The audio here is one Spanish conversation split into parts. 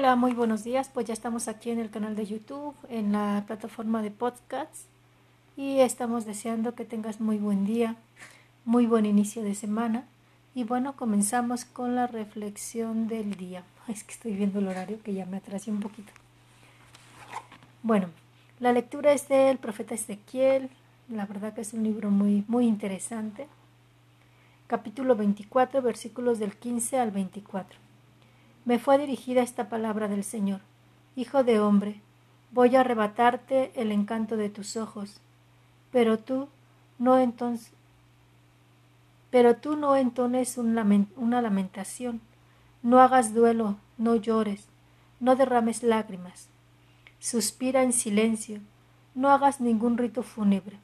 Hola, muy buenos días. Pues ya estamos aquí en el canal de YouTube, en la plataforma de podcasts y estamos deseando que tengas muy buen día, muy buen inicio de semana. Y bueno, comenzamos con la reflexión del día. Es que estoy viendo el horario que ya me atrasé un poquito. Bueno, la lectura es del profeta Ezequiel. La verdad que es un libro muy, muy interesante. Capítulo 24, versículos del 15 al 24 me fue dirigida esta palabra del Señor. Hijo de hombre, voy a arrebatarte el encanto de tus ojos, pero tú no entonces pero tú no entones una lamentación, no hagas duelo, no llores, no derrames lágrimas. Suspira en silencio, no hagas ningún rito fúnebre.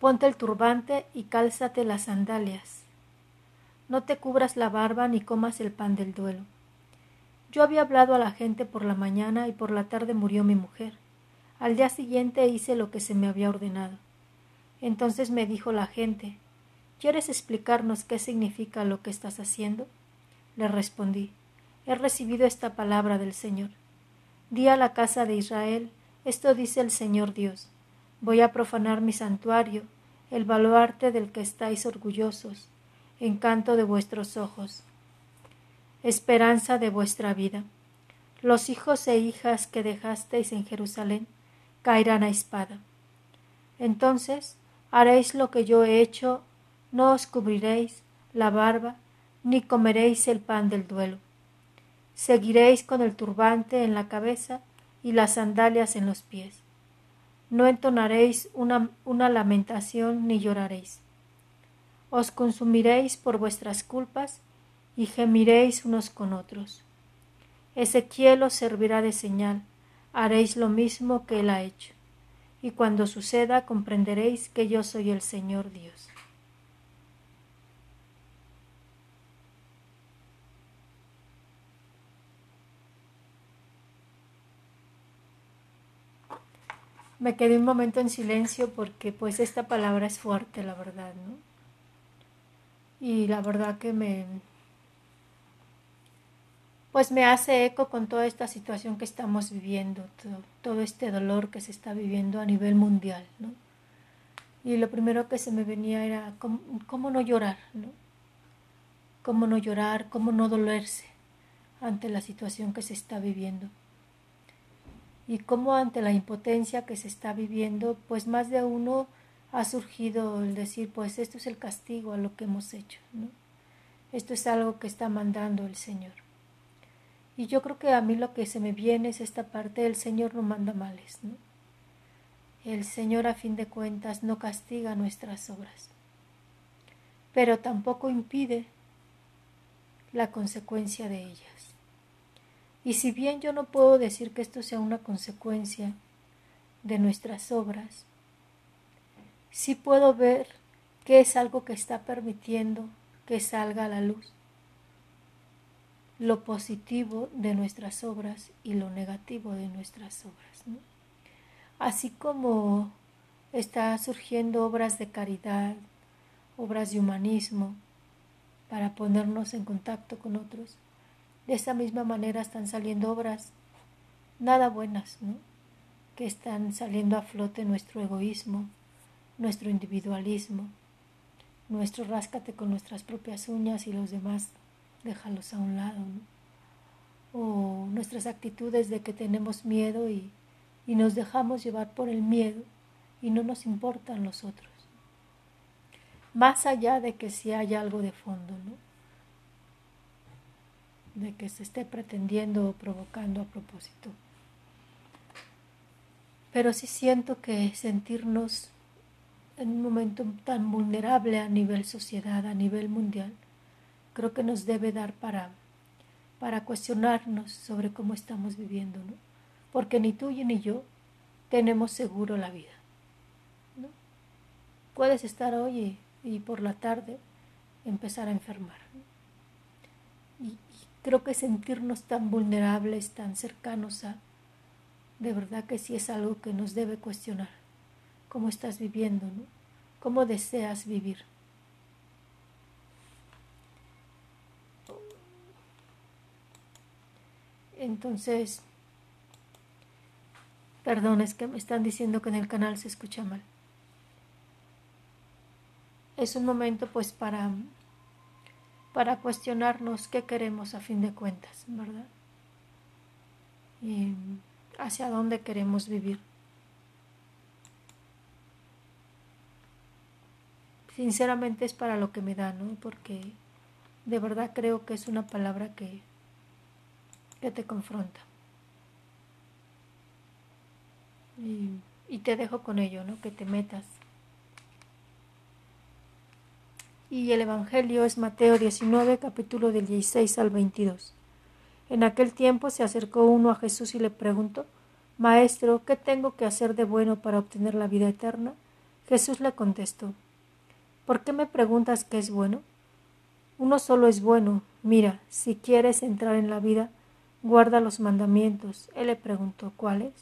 Ponte el turbante y cálzate las sandalias. No te cubras la barba ni comas el pan del duelo. Yo había hablado a la gente por la mañana y por la tarde murió mi mujer. Al día siguiente hice lo que se me había ordenado. Entonces me dijo la gente ¿Quieres explicarnos qué significa lo que estás haciendo? Le respondí He recibido esta palabra del Señor. Di a la casa de Israel Esto dice el Señor Dios. Voy a profanar mi santuario, el baluarte del que estáis orgullosos encanto de vuestros ojos, esperanza de vuestra vida. Los hijos e hijas que dejasteis en Jerusalén caerán a espada. Entonces haréis lo que yo he hecho, no os cubriréis la barba, ni comeréis el pan del duelo. Seguiréis con el turbante en la cabeza y las sandalias en los pies. No entonaréis una, una lamentación ni lloraréis os consumiréis por vuestras culpas y gemiréis unos con otros. Ezequiel os servirá de señal, haréis lo mismo que él ha hecho, y cuando suceda comprenderéis que yo soy el Señor Dios. Me quedé un momento en silencio porque pues esta palabra es fuerte, la verdad, ¿no? Y la verdad que me pues me hace eco con toda esta situación que estamos viviendo, todo, este dolor que se está viviendo a nivel mundial, ¿no? Y lo primero que se me venía era cómo, no llorar, ¿no? Cómo no llorar, cómo no dolerse ante la situación que se está viviendo. Y cómo ante la impotencia que se está viviendo, pues más de uno ha surgido el decir, pues esto es el castigo a lo que hemos hecho, ¿no? Esto es algo que está mandando el Señor. Y yo creo que a mí lo que se me viene es esta parte, el Señor no manda males, ¿no? El Señor a fin de cuentas no castiga nuestras obras, pero tampoco impide la consecuencia de ellas. Y si bien yo no puedo decir que esto sea una consecuencia de nuestras obras, sí puedo ver que es algo que está permitiendo que salga a la luz lo positivo de nuestras obras y lo negativo de nuestras obras. Así como está surgiendo obras de caridad, obras de humanismo, para ponernos en contacto con otros, de esa misma manera están saliendo obras nada buenas, que están saliendo a flote nuestro egoísmo, nuestro individualismo, nuestro ráscate con nuestras propias uñas y los demás déjalos a un lado, o nuestras actitudes de que tenemos miedo y, y nos dejamos llevar por el miedo y no nos importan los otros. Más allá de que si hay algo de fondo, ¿no? de que se esté pretendiendo o provocando a propósito. Pero sí siento que sentirnos en un momento tan vulnerable a nivel sociedad, a nivel mundial, creo que nos debe dar para, para cuestionarnos sobre cómo estamos viviendo, ¿no? Porque ni tú ni yo tenemos seguro la vida. ¿no? Puedes estar hoy y, por la tarde empezar a enfermar. Y, y creo que sentirnos tan vulnerables, tan cercanos a, de verdad que sí es algo que nos debe cuestionar cómo estás viviendo, ¿no? cómo deseas vivir. Entonces, perdón, es que me están diciendo que en el canal se escucha mal. Es un momento pues para para cuestionarnos qué queremos a fin de cuentas, ¿verdad? Y hacia dónde queremos vivir. Sinceramente es para lo que me da, ¿no? Porque de verdad creo que es una palabra que, que te confronta. Y, te dejo con ello, ¿no? Que te metas y el Evangelio es Mateo 19, capítulo del 16 al 22. En aquel tiempo se acercó uno a Jesús y le preguntó, Maestro, ¿qué tengo que hacer de bueno para obtener la vida eterna? Jesús le contestó, ¿por qué me preguntas qué es bueno? Uno solo es bueno. Mira, si quieres entrar en la vida, guarda los mandamientos. Él le preguntó, ¿cuáles?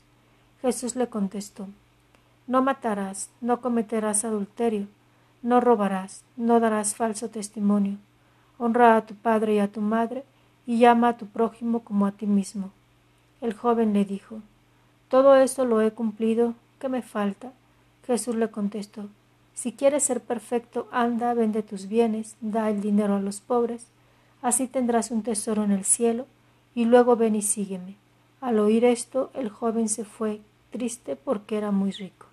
Jesús le contestó, No matarás, no cometerás adulterio no robarás, no darás falso testimonio. Honra a tu padre y a tu madre, y llama a tu prójimo como a ti mismo. El joven le dijo, Todo eso lo he cumplido, ¿qué me falta? Jesús le contestó, Si quieres ser perfecto, anda, vende tus bienes, da el dinero a los pobres, así tendrás un tesoro en el cielo, y luego ven y sígueme. Al oír esto, el joven se fue, triste porque era muy rico.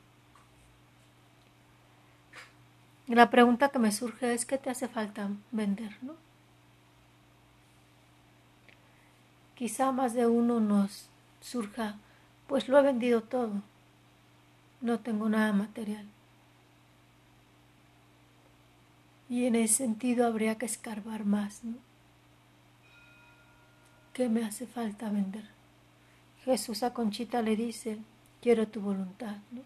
La pregunta que me surge es ¿qué te hace falta vender? ¿no? Quizá más de uno nos surja, pues lo he vendido todo, no tengo nada material. Y en ese sentido habría que escarbar más, ¿no? ¿Qué me hace falta vender? Jesús a Conchita le dice, quiero tu voluntad, ¿no?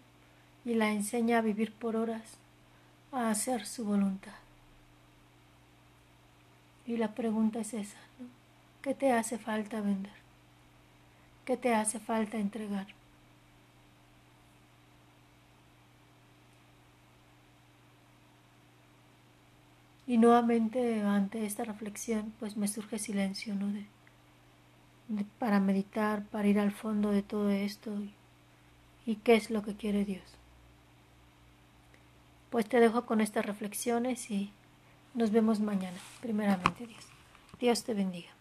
Y la enseña a vivir por horas a hacer su voluntad. Y la pregunta es esa, ¿no? ¿Qué te hace falta vender? ¿Qué te hace falta entregar? Y nuevamente ante esta reflexión, pues me surge silencio, ¿no? De, para meditar, para ir al fondo de todo esto y qué es lo que quiere Dios. Pues te dejo con estas reflexiones y nos vemos mañana, primeramente Dios. Dios te bendiga.